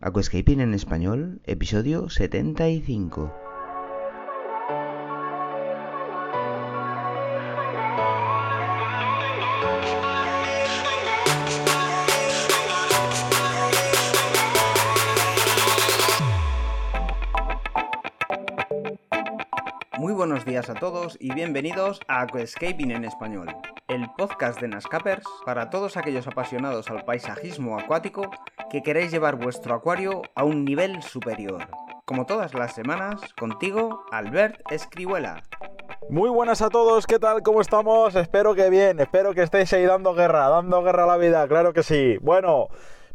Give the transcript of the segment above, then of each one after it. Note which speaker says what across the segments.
Speaker 1: Aquascaping en español, episodio 75. A todos y bienvenidos a Aquascaping en español, el podcast de Nascapers para todos aquellos apasionados al paisajismo acuático que queréis llevar vuestro acuario a un nivel superior. Como todas las semanas, contigo, Albert Escribuela.
Speaker 2: Muy buenas a todos, ¿qué tal? ¿Cómo estamos? Espero que bien, espero que estéis ahí dando guerra, dando guerra a la vida, claro que sí. Bueno,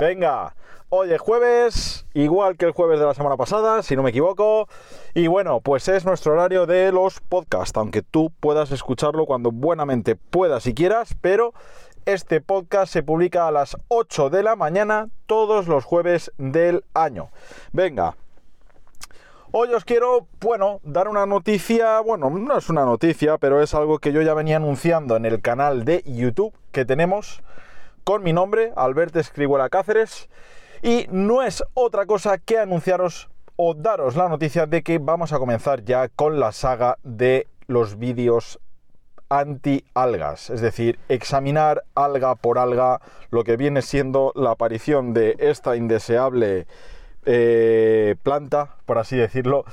Speaker 2: venga, hoy es jueves, igual que el jueves de la semana pasada, si no me equivoco. Y bueno, pues es nuestro horario de los podcasts, aunque tú puedas escucharlo cuando buenamente puedas y quieras, pero este podcast se publica a las 8 de la mañana todos los jueves del año. Venga. Hoy os quiero, bueno, dar una noticia, bueno, no es una noticia, pero es algo que yo ya venía anunciando en el canal de YouTube que tenemos con mi nombre, Alberto Escribuela Cáceres, y no es otra cosa que anunciaros o daros la noticia de que vamos a comenzar ya con la saga de los vídeos anti-algas, es decir, examinar alga por alga lo que viene siendo la aparición de esta indeseable eh, planta, por así decirlo.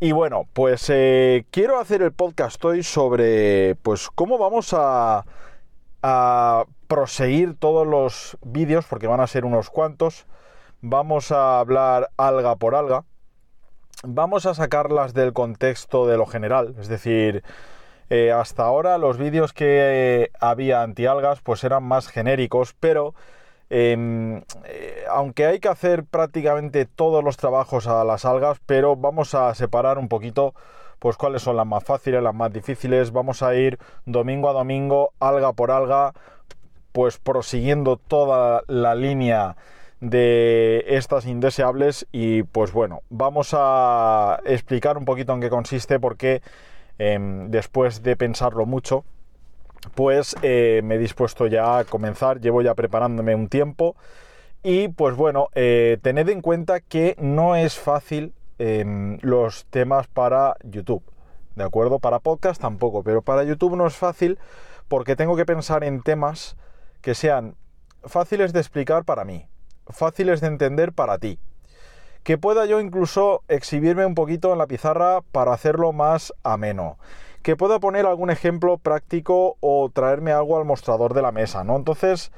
Speaker 2: Y bueno, pues eh, quiero hacer el podcast hoy sobre pues cómo vamos a, a proseguir todos los vídeos, porque van a ser unos cuantos. Vamos a hablar alga por alga. Vamos a sacarlas del contexto de lo general, es decir, eh, hasta ahora los vídeos que había antialgas pues eran más genéricos, pero em, eh, aunque hay que hacer prácticamente todos los trabajos a las algas, pero vamos a separar un poquito pues cuáles son las más fáciles, las más difíciles, vamos a ir domingo a domingo, alga por alga, pues prosiguiendo toda la línea de estas indeseables y pues bueno, vamos a explicar un poquito en qué consiste porque Em, después de pensarlo mucho, pues eh, me he dispuesto ya a comenzar, llevo ya preparándome un tiempo. Y pues bueno, eh, tened en cuenta que no es fácil em, los temas para YouTube, ¿de acuerdo? Para podcast tampoco, pero para YouTube no es fácil porque tengo que pensar en temas que sean fáciles de explicar para mí, fáciles de entender para ti, que pueda yo incluso exhibirme un poquito en la pizarra para hacerlo más ameno, que pueda poner algún ejemplo práctico o traerme algo al mostrador de la mesa, ¿no? Entonces,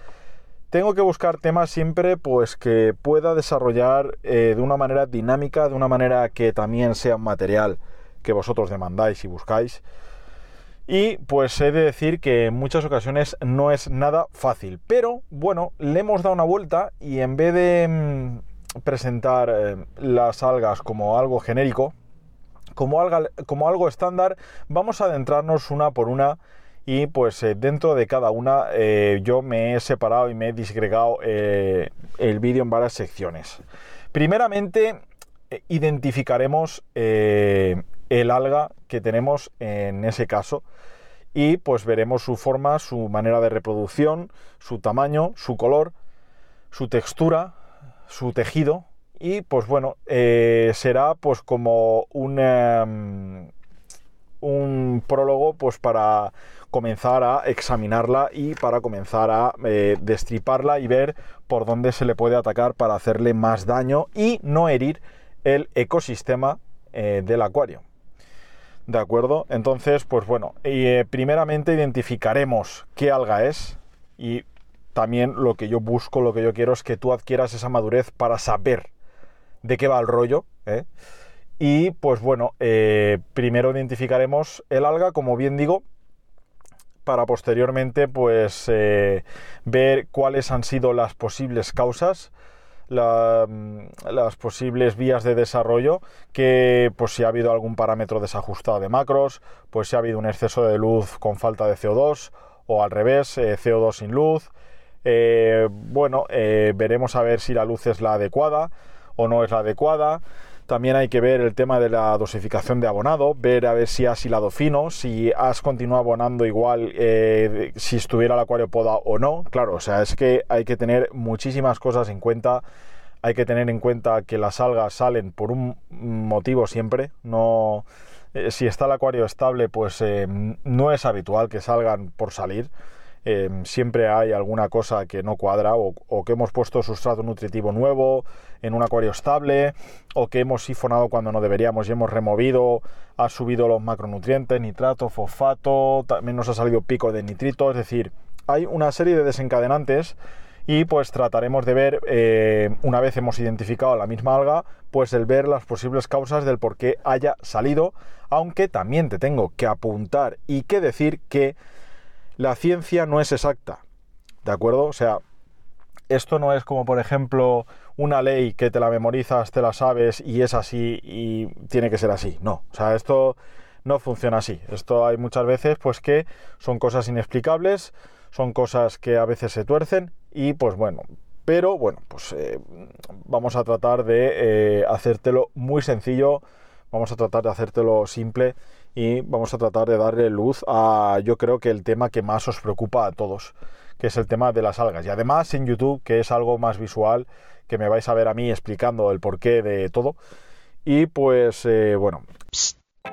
Speaker 2: tengo que buscar temas siempre pues que pueda desarrollar eh, de una manera dinámica, de una manera que también sea un material que vosotros demandáis y buscáis. Y pues he de decir que en muchas ocasiones no es nada fácil. Pero bueno, le hemos dado una vuelta y en vez de mm, presentar eh, las algas como algo genérico, como, como algo estándar, vamos a adentrarnos una por una y pues eh, dentro de cada una eh, yo me he separado y me he disgregado el vídeo en varias secciones. Primeramente identificaremos el alga que tenemos en ese caso y pues veremos su forma, su manera de reproducción, su tamaño, su color, su textura, su tejido y pues bueno, eh, será pues como un, em, un prólogo pues para comenzar a examinarla y para comenzar a eh, destriparla y ver por dónde se le puede atacar para hacerle más daño y no herir el ecosistema eh, del acuario. ¿De acuerdo? Entonces, pues bueno, primeramente identificaremos qué alga es y también lo que yo busco, lo que yo quiero es que tú adquieras esa madurez para saber de qué va el rollo. ¿eh? Y pues bueno, eh, primero identificaremos el alga, como bien digo, para posteriormente pues eh, ver cuáles han sido las posibles causas, mm, las posibles vías de desarrollo, que pues si ha habido algún parámetro desajustado de macros, pues si ha habido un exceso de luz con falta de CO2 o al revés, CO2 sin luz, eh, bueno, eh, veremos a ver si la luz es la adecuada o no es la adecuada. También hay que ver el tema de la dosificación de abonado, ver a ver si has hilado fino, si has continuado abonando igual eh, si estuviera el acuario poda o no. Claro, o sea, es que hay que tener muchísimas cosas en cuenta hay que tener en cuenta que las algas salen por un motivo siempre, no eh, si está el acuario estable, pues eh, no es habitual que salgan por salir. Eh, siempre hay alguna cosa que no cuadra o, que hemos puesto sustrato nutritivo nuevo en un acuario estable o que hemos sifonado cuando no deberíamos y hemos removido, ha subido los macronutrientes, nitrato, fosfato, también nos ha salido pico de nitrito, es decir, hay una serie de desencadenantes y pues trataremos de ver, eh, una vez hemos identificado la misma alga, pues el ver las posibles causas del por qué haya salido, aunque también te tengo que apuntar y que decir que la ciencia no es exacta, ¿de acuerdo? O sea, esto no es como por ejemplo una ley que te la memorizas, te la sabes y es así y tiene que ser así, no, o sea, esto no funciona así, esto hay muchas veces pues que son cosas inexplicables, son cosas que a veces se tuercen y pues bueno, pero bueno, pues eh, vamos a tratar de eh, hacértelo muy sencillo, vamos a tratar de hacértelo simple y vamos a tratar de darle luz a yo creo que el tema que más os preocupa a todos, que es el tema de las algas. Y además en YouTube, que es algo más visual, que me vais a ver a mí explicando el porqué de todo. Y pues eh, bueno,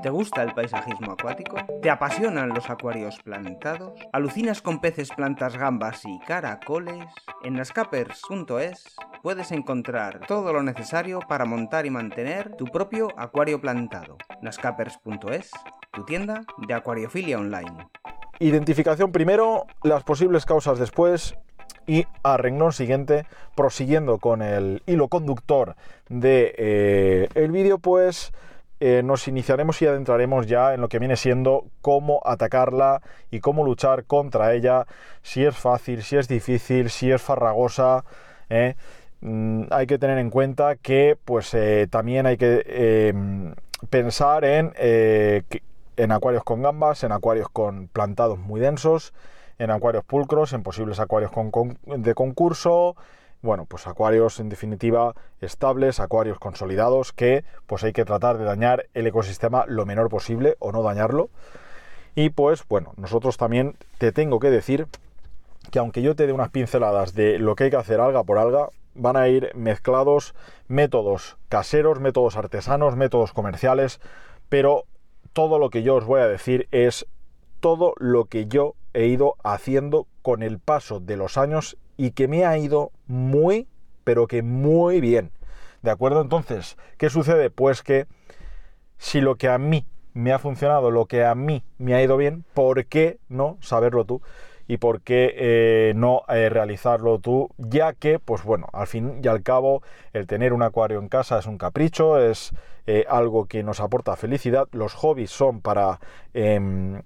Speaker 1: ¿Te gusta el paisajismo acuático? ¿Te apasionan los acuarios plantados? ¿Alucinas con peces, plantas, gambas y caracoles? En nascapers.es puedes encontrar todo lo necesario para montar y mantener tu propio acuario plantado. nascapers.es, tu tienda de acuariofilia online.
Speaker 2: Identificación primero, las posibles causas después y a renglón siguiente, prosiguiendo con el hilo conductor de eh, el vídeo, pues eh, nos iniciaremos y adentraremos ya en lo que viene siendo cómo atacarla y cómo luchar contra ella, si es fácil, si es difícil, si es farragosa. ¿eh? Mm, hay que tener en cuenta que pues eh, también hay que pensar en, en acuarios con gambas, en acuarios con plantados muy densos, en acuarios pulcros, en posibles acuarios de concurso, bueno, pues acuarios en definitiva estables, acuarios consolidados que pues hay que tratar de dañar el ecosistema lo menor posible o no dañarlo. Y pues bueno, nosotros también te tengo que decir que aunque yo te dé unas pinceladas de lo que hay que hacer alga por alga, van a ir mezclados métodos caseros, métodos artesanos, métodos comerciales, pero todo lo que yo os voy a decir es todo lo que yo he ido haciendo con el paso de los años y que me ha ido muy, pero que muy bien. ¿De acuerdo? Entonces, ¿qué sucede? Pues que si lo que a mí me ha funcionado, lo que a mí me ha ido bien, ¿por qué no saberlo tú? Y por qué eh, no eh, realizarlo tú, ya que, pues bueno, al fin y al cabo, el tener un acuario en casa es un capricho, es eh, algo que nos aporta felicidad. Los hobbies son para em,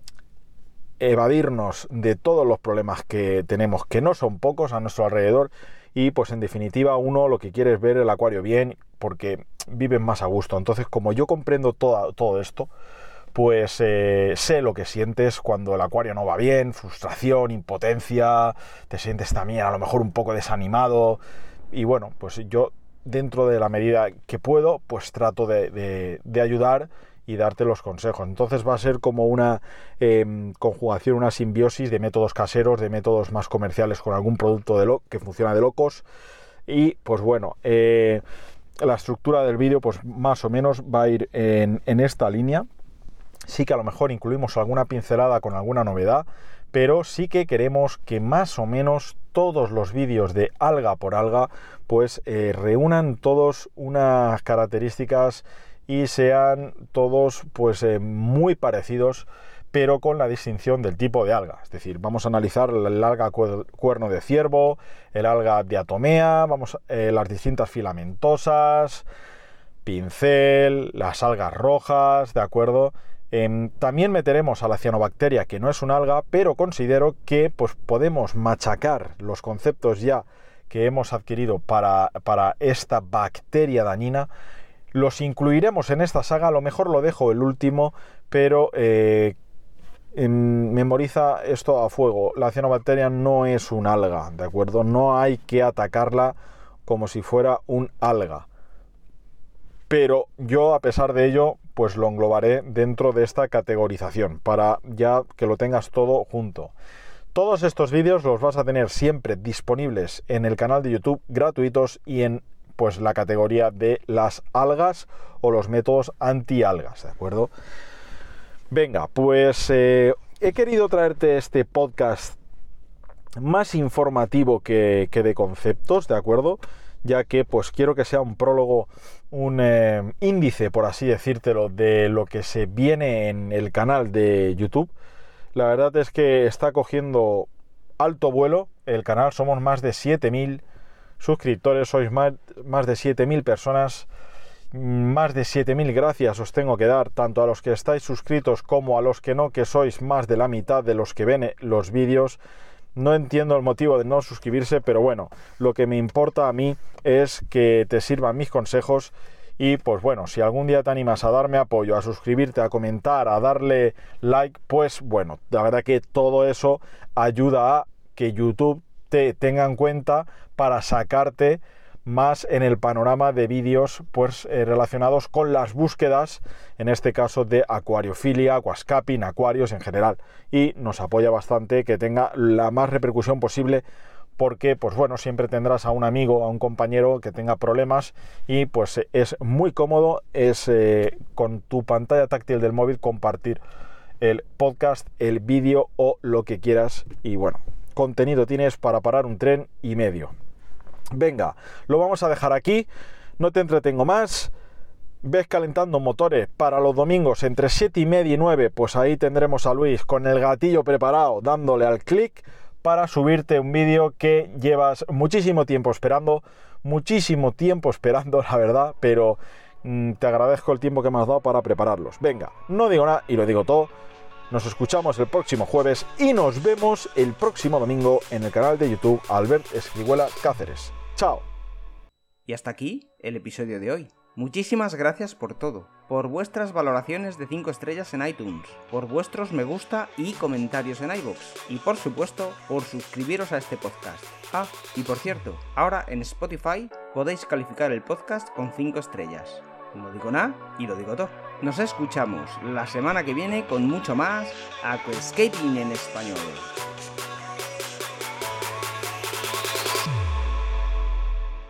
Speaker 2: evadirnos de todos los problemas que tenemos, que no son pocos a nuestro alrededor, y pues en definitiva uno lo que quiere es ver el acuario bien porque viven más a gusto. Entonces como yo comprendo todo esto, pues eh, sé lo que sientes cuando el acuario no va bien, frustración, impotencia, te sientes también a lo mejor un poco desanimado y bueno, pues yo dentro de la medida que puedo, pues trato de, de ayudar y darte los consejos. Entonces va a ser como una em, conjugación, una simbiosis de métodos caseros, de métodos más comerciales con algún producto de lo que funciona de locos. Y pues bueno, eh, la estructura del vídeo pues más o menos va a ir en, en esta línea. Sí que a lo mejor incluimos alguna pincelada con alguna novedad, pero sí que queremos que más o menos todos los vídeos de alga por alga pues eh, reúnan todos unas características y sean todos pues eh, muy parecidos pero con la distinción del tipo de alga. Es decir, vamos a analizar el alga cuerno de ciervo, el alga diatomea, vamos, eh, las distintas filamentosas, pincel, las algas rojas, ¿de acuerdo? Em, también meteremos a la cianobacteria, que no es un alga, pero considero que pues, podemos machacar los conceptos ya que hemos adquirido para, para esta bacteria dañina los incluiremos en esta saga, a lo mejor lo dejo el último, pero eh, memoriza esto a fuego. La cianobacteria no es un alga, ¿de acuerdo? No hay que atacarla como si fuera un alga. Pero yo, a pesar de ello, pues lo englobaré dentro de esta categorización, para ya que lo tengas todo junto. Todos estos vídeos los vas a tener siempre disponibles en el canal de YouTube gratuitos y en pues la categoría de las algas o los métodos anti-algas, ¿de acuerdo? Venga, pues eh, he querido traerte este podcast más informativo que, de conceptos, ¿de acuerdo? Ya que pues quiero que sea un prólogo, un eh, índice, por así decírtelo, de lo que se viene en el canal de YouTube. La verdad es que está cogiendo alto vuelo el canal, somos más de 7000 suscriptores, sois más, más de 7000 personas más de 7.000 gracias os tengo que dar, tanto a los que estáis suscritos como a los que no, que sois más de la mitad de los que ven los vídeos. No entiendo el motivo de no suscribirse, pero bueno, lo que me importa a mí es que te sirvan mis consejos y pues bueno, si algún día te animas a darme apoyo, a suscribirte, a comentar, a darle like, pues bueno, la verdad que todo eso ayuda a que YouTube te tenga en cuenta para sacarte más en el panorama de vídeos pues, eh, relacionados con las búsquedas, en este caso de acuariofilia, aquascaping, acuarios en general. Y nos apoya bastante que tenga la más repercusión posible porque pues bueno, siempre tendrás a un amigo, a un compañero que tenga problemas y pues es muy cómodo, es eh, con tu pantalla táctil del móvil compartir el podcast, el vídeo o lo que quieras y bueno, contenido tienes para parar un tren y medio. Venga, lo vamos a dejar aquí, no te entretengo más. Ves calentando motores para los domingos entre 7 y media y 9, pues ahí tendremos a Luis con el gatillo preparado dándole al clic para subirte un vídeo que llevas muchísimo tiempo esperando, muchísimo tiempo esperando, la verdad, pero mm, te agradezco el tiempo que me has dado para prepararlos. Venga, no digo nada y lo digo todo. Nos escuchamos el próximo jueves y nos vemos el próximo domingo en el canal de YouTube Albert Escribuela Cáceres. Chao.
Speaker 1: Y hasta aquí el episodio de hoy. Muchísimas gracias por todo, por vuestras valoraciones de 5 estrellas en iTunes, por vuestros me gusta y comentarios en iVoox, y por supuesto por suscribiros a este podcast. Ah, y por cierto, ahora en Spotify podéis calificar el podcast con 5 estrellas. No digo nada y lo digo todo. Nos escuchamos la semana que viene con mucho más Aquascaping en español.